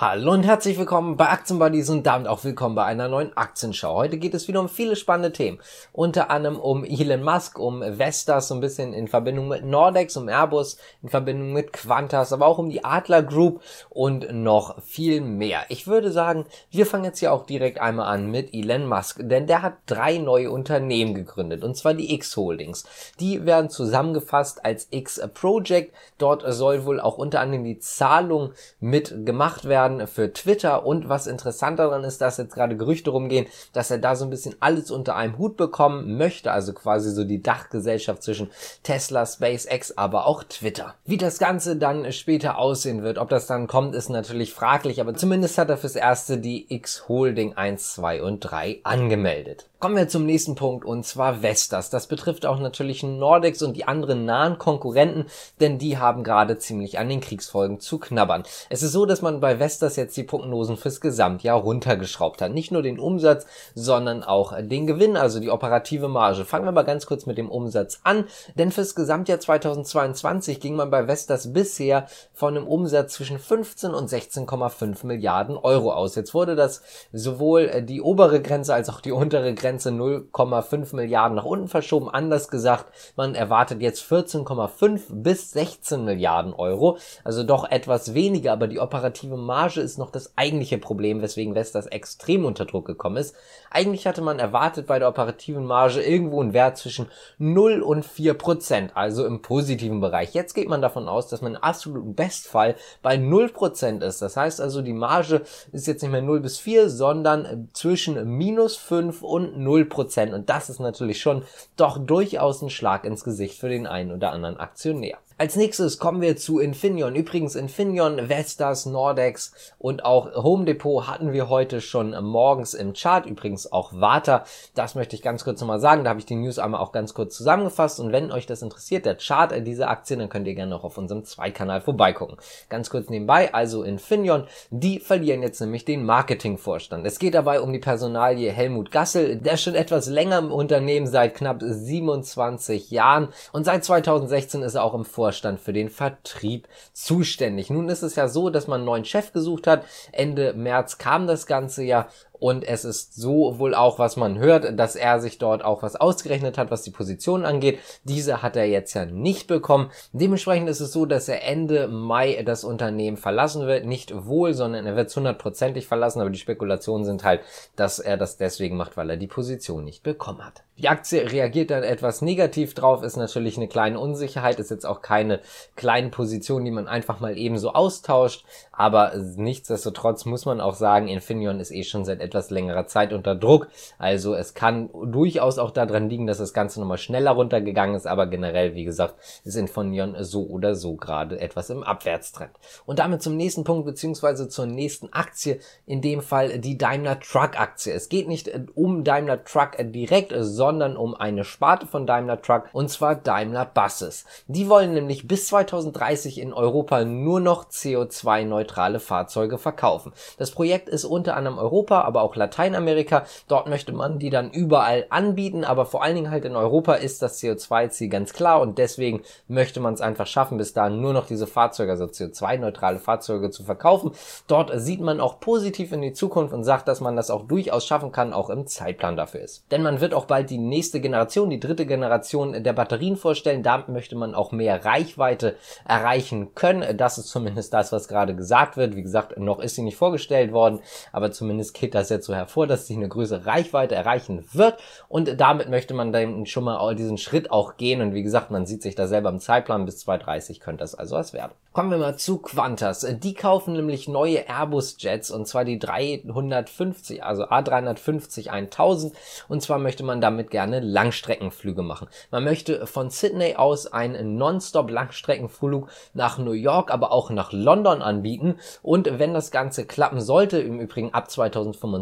Hallo und herzlich willkommen bei Aktienbuddies und damit auch willkommen bei einer neuen Aktienschau. Heute geht es wieder um viele spannende Themen. Unter anderem um Elon Musk, um Vestas, so ein bisschen in Verbindung mit Nordex, um Airbus, in Verbindung mit Qantas, aber auch um die Adler Group und noch viel mehr. Ich würde sagen, wir fangen jetzt hier auch direkt einmal an mit Elon Musk, denn der hat drei neue Unternehmen gegründet, und zwar die X Holdings. Die werden zusammengefasst als X Project. Dort soll wohl auch unter anderem die Zahlung mit gemacht werden werden für Twitter und was interessant daran ist, dass jetzt gerade Gerüchte rumgehen, dass er da so ein bisschen alles unter einem Hut bekommen möchte, also quasi so die Dachgesellschaft zwischen Tesla, SpaceX, aber auch Twitter. Wie das Ganze dann später aussehen wird, ob das dann kommt, ist natürlich fraglich, aber zumindest hat er fürs erste die X Holding 1, 2 und 3 angemeldet. Kommen wir zum nächsten Punkt und zwar Vestas. Das betrifft auch natürlich Nordex und die anderen nahen Konkurrenten, denn die haben gerade ziemlich an den Kriegsfolgen zu knabbern. Es ist so, dass man bei Vestas jetzt die Prognosen fürs Gesamtjahr runtergeschraubt hat. Nicht nur den Umsatz, sondern auch den Gewinn, also die operative Marge. Fangen wir mal ganz kurz mit dem Umsatz an, denn fürs Gesamtjahr 2022 ging man bei Vestas bisher von einem Umsatz zwischen 15 und 16,5 Milliarden Euro aus. Jetzt wurde das sowohl die obere Grenze als auch die untere Grenze Grenze 0,5 Milliarden nach unten verschoben. Anders gesagt, man erwartet jetzt 14,5 bis 16 Milliarden Euro. Also doch etwas weniger, aber die operative Marge ist noch das eigentliche Problem, weswegen Vestas extrem unter Druck gekommen ist. Eigentlich hatte man erwartet bei der operativen Marge irgendwo einen Wert zwischen 0 und 4 Prozent, also im positiven Bereich. Jetzt geht man davon aus, dass man im absoluten Bestfall bei 0 Prozent ist. Das heißt also, die Marge ist jetzt nicht mehr 0 bis 4, sondern zwischen minus 5 und 0%. Und das ist natürlich schon doch durchaus ein Schlag ins Gesicht für den einen oder anderen Aktionär. Als nächstes kommen wir zu Infineon. Übrigens Infineon, Vestas, Nordex und auch Home Depot hatten wir heute schon morgens im Chart. Übrigens auch Warta. Das möchte ich ganz kurz nochmal sagen. Da habe ich die News einmal auch ganz kurz zusammengefasst. Und wenn euch das interessiert, der Chart dieser Aktien, dann könnt ihr gerne noch auf unserem Zweitkanal vorbeigucken. Ganz kurz nebenbei, also Infineon, die verlieren jetzt nämlich den Marketingvorstand. Es geht dabei um die Personalie Helmut Gassel, der schon etwas länger im Unternehmen seit knapp 27 Jahren und seit 2016 ist er auch im Vorstand Vorstand für den Vertrieb zuständig. Nun ist es ja so, dass man einen neuen Chef gesucht hat. Ende März kam das Ganze ja und es ist so wohl auch, was man hört, dass er sich dort auch was ausgerechnet hat, was die Position angeht. Diese hat er jetzt ja nicht bekommen. Dementsprechend ist es so, dass er Ende Mai das Unternehmen verlassen wird. Nicht wohl, sondern er wird es hundertprozentig verlassen. Aber die Spekulationen sind halt, dass er das deswegen macht, weil er die Position nicht bekommen hat. Die Aktie reagiert dann etwas negativ drauf, ist natürlich eine kleine Unsicherheit, ist jetzt auch keine kleine Position, die man einfach mal eben so austauscht. Aber nichtsdestotrotz muss man auch sagen, Infineon ist eh schon seit etwas längerer Zeit unter Druck. Also es kann durchaus auch daran liegen, dass das Ganze nochmal schneller runtergegangen ist, aber generell, wie gesagt, ist Infineon so oder so gerade etwas im Abwärtstrend. Und damit zum nächsten Punkt, beziehungsweise zur nächsten Aktie, in dem Fall die Daimler Truck Aktie. Es geht nicht um Daimler Truck direkt, sondern um eine Sparte von Daimler Truck, und zwar Daimler Buses. Die wollen nämlich bis 2030 in Europa nur noch CO2-neutrale Fahrzeuge verkaufen. Das Projekt ist unter anderem Europa, aber aber auch Lateinamerika. Dort möchte man die dann überall anbieten, aber vor allen Dingen halt in Europa ist das CO2-Ziel ganz klar und deswegen möchte man es einfach schaffen, bis dahin nur noch diese Fahrzeuge, also CO2-neutrale Fahrzeuge zu verkaufen. Dort sieht man auch positiv in die Zukunft und sagt, dass man das auch durchaus schaffen kann, auch im Zeitplan dafür ist. Denn man wird auch bald die nächste Generation, die dritte Generation der Batterien vorstellen. Damit möchte man auch mehr Reichweite erreichen können. Das ist zumindest das, was gerade gesagt wird. Wie gesagt, noch ist sie nicht vorgestellt worden, aber zumindest geht das jetzt so hervor, dass sie eine größere Reichweite erreichen wird und damit möchte man dann schon mal diesen Schritt auch gehen und wie gesagt, man sieht sich da selber im Zeitplan bis 2030 könnte das also was werden. Kommen wir mal zu Qantas. Die kaufen nämlich neue Airbus Jets und zwar die 350, also A350 1000 und zwar möchte man damit gerne Langstreckenflüge machen. Man möchte von Sydney aus einen Nonstop Langstreckenflug nach New York, aber auch nach London anbieten und wenn das Ganze klappen sollte, im Übrigen ab 2025,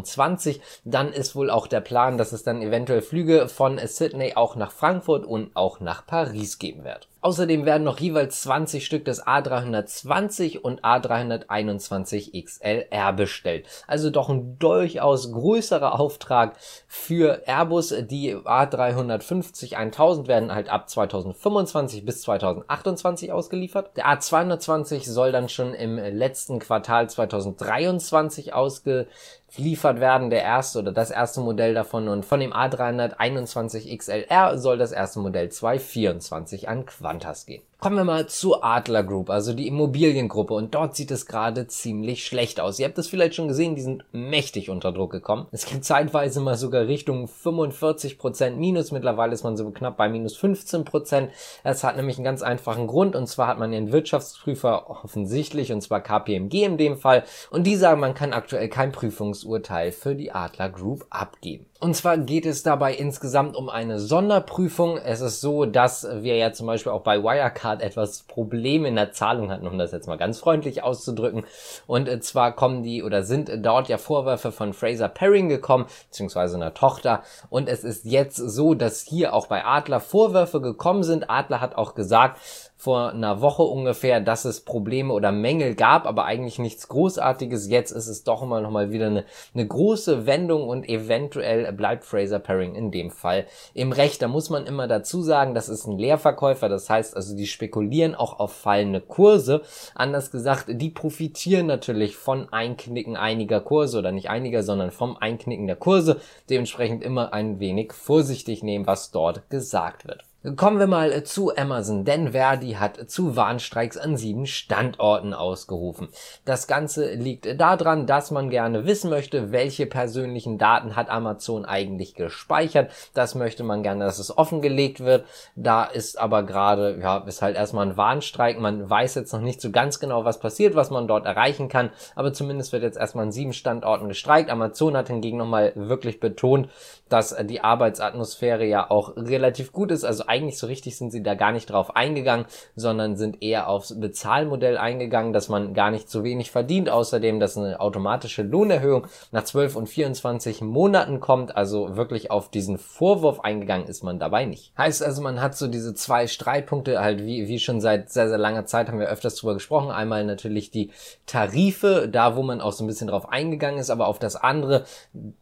dann ist wohl auch der Plan, dass es dann eventuell Flüge von Sydney auch nach Frankfurt und auch nach Paris geben wird. Außerdem werden noch jeweils 20 Stück des A320 und A321 XLR bestellt. Also doch ein durchaus größerer Auftrag für Airbus. Die A350 1000 werden halt ab 2025 bis 2028 ausgeliefert. Der A220 soll dann schon im letzten Quartal 2023 ausgeliefert liefert werden, der erste oder das erste Modell davon und von dem A321 XLR soll das erste Modell 224 an Qantas gehen. Kommen wir mal zur Adler Group, also die Immobiliengruppe. Und dort sieht es gerade ziemlich schlecht aus. Ihr habt es vielleicht schon gesehen, die sind mächtig unter Druck gekommen. Es geht zeitweise mal sogar Richtung 45% Minus. Mittlerweile ist man so knapp bei minus 15%. Es hat nämlich einen ganz einfachen Grund. Und zwar hat man den Wirtschaftsprüfer offensichtlich, und zwar KPMG in dem Fall. Und die sagen, man kann aktuell kein Prüfungsurteil für die Adler Group abgeben. Und zwar geht es dabei insgesamt um eine Sonderprüfung. Es ist so, dass wir ja zum Beispiel auch bei Wirecard etwas Probleme in der Zahlung hatten, um das jetzt mal ganz freundlich auszudrücken. Und äh, zwar kommen die oder sind dort ja Vorwürfe von Fraser Perring gekommen, beziehungsweise einer Tochter. Und es ist jetzt so, dass hier auch bei Adler Vorwürfe gekommen sind. Adler hat auch gesagt, vor einer Woche ungefähr, dass es Probleme oder Mängel gab, aber eigentlich nichts Großartiges. Jetzt ist es doch immer noch mal wieder eine, eine große Wendung und eventuell bleibt Fraser Paring in dem Fall im Recht. Da muss man immer dazu sagen, das ist ein Leerverkäufer, das heißt also, die spekulieren auch auf fallende Kurse. Anders gesagt, die profitieren natürlich von Einknicken einiger Kurse oder nicht einiger, sondern vom Einknicken der Kurse. Dementsprechend immer ein wenig vorsichtig nehmen, was dort gesagt wird. Kommen wir mal zu Amazon, denn Verdi hat zu Warnstreiks an sieben Standorten ausgerufen. Das Ganze liegt daran, dass man gerne wissen möchte, welche persönlichen Daten hat Amazon eigentlich gespeichert. Das möchte man gerne, dass es offengelegt wird. Da ist aber gerade, ja, ist halt erstmal ein Warnstreik. Man weiß jetzt noch nicht so ganz genau, was passiert, was man dort erreichen kann. Aber zumindest wird jetzt erstmal an sieben Standorten gestreikt. Amazon hat hingegen nochmal wirklich betont, dass die Arbeitsatmosphäre ja auch relativ gut ist. Also eigentlich so richtig sind sie da gar nicht drauf eingegangen, sondern sind eher aufs Bezahlmodell eingegangen, dass man gar nicht so wenig verdient. Außerdem, dass eine automatische Lohnerhöhung nach 12 und 24 Monaten kommt. Also wirklich auf diesen Vorwurf eingegangen ist man dabei nicht. Heißt also, man hat so diese zwei Streitpunkte halt wie, wie schon seit sehr, sehr langer Zeit haben wir öfters drüber gesprochen. Einmal natürlich die Tarife, da wo man auch so ein bisschen drauf eingegangen ist, aber auf das andere,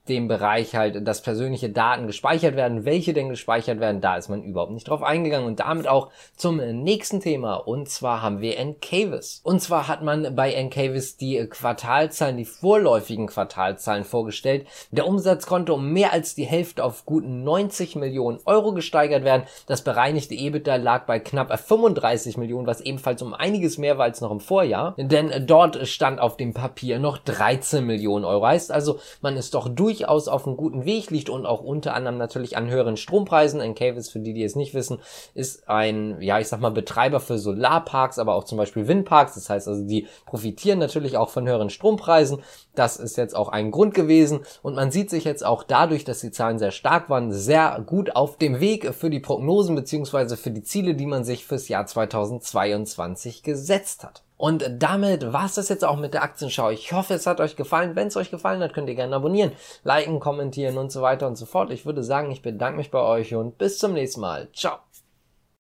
dem Bereich halt, dass persönliche Daten gespeichert werden. Welche denn gespeichert werden, da ist man überhaupt nicht drauf eingegangen und damit auch zum nächsten Thema und zwar haben wir Encavis. Und zwar hat man bei Encavis die Quartalzahlen, die vorläufigen Quartalzahlen vorgestellt. Der Umsatz konnte um mehr als die Hälfte auf guten 90 Millionen Euro gesteigert werden. Das bereinigte EBITDA lag bei knapp 35 Millionen, was ebenfalls um einiges mehr war als noch im Vorjahr. Denn dort stand auf dem Papier noch 13 Millionen Euro. Heißt also, man ist doch durchaus auf einem guten Weg, liegt und auch unter anderem natürlich an höheren Strompreisen. Encavis, für die, die es nicht wissen, ist ein, ja, ich sag mal, Betreiber für Solarparks, aber auch zum Beispiel Windparks. Das heißt also, die profitieren natürlich auch von höheren Strompreisen. Das ist jetzt auch ein Grund gewesen. Und man sieht sich jetzt auch dadurch, dass die Zahlen sehr stark waren, sehr gut auf dem Weg für die Prognosen beziehungsweise für die Ziele, die man sich fürs Jahr 2022 gesetzt hat. Und damit war es das jetzt auch mit der Aktienschau. Ich hoffe, es hat euch gefallen. Wenn es euch gefallen hat, könnt ihr gerne abonnieren, liken, kommentieren und so weiter und so fort. Ich würde sagen, ich bedanke mich bei euch und bis zum nächsten Mal. Ciao.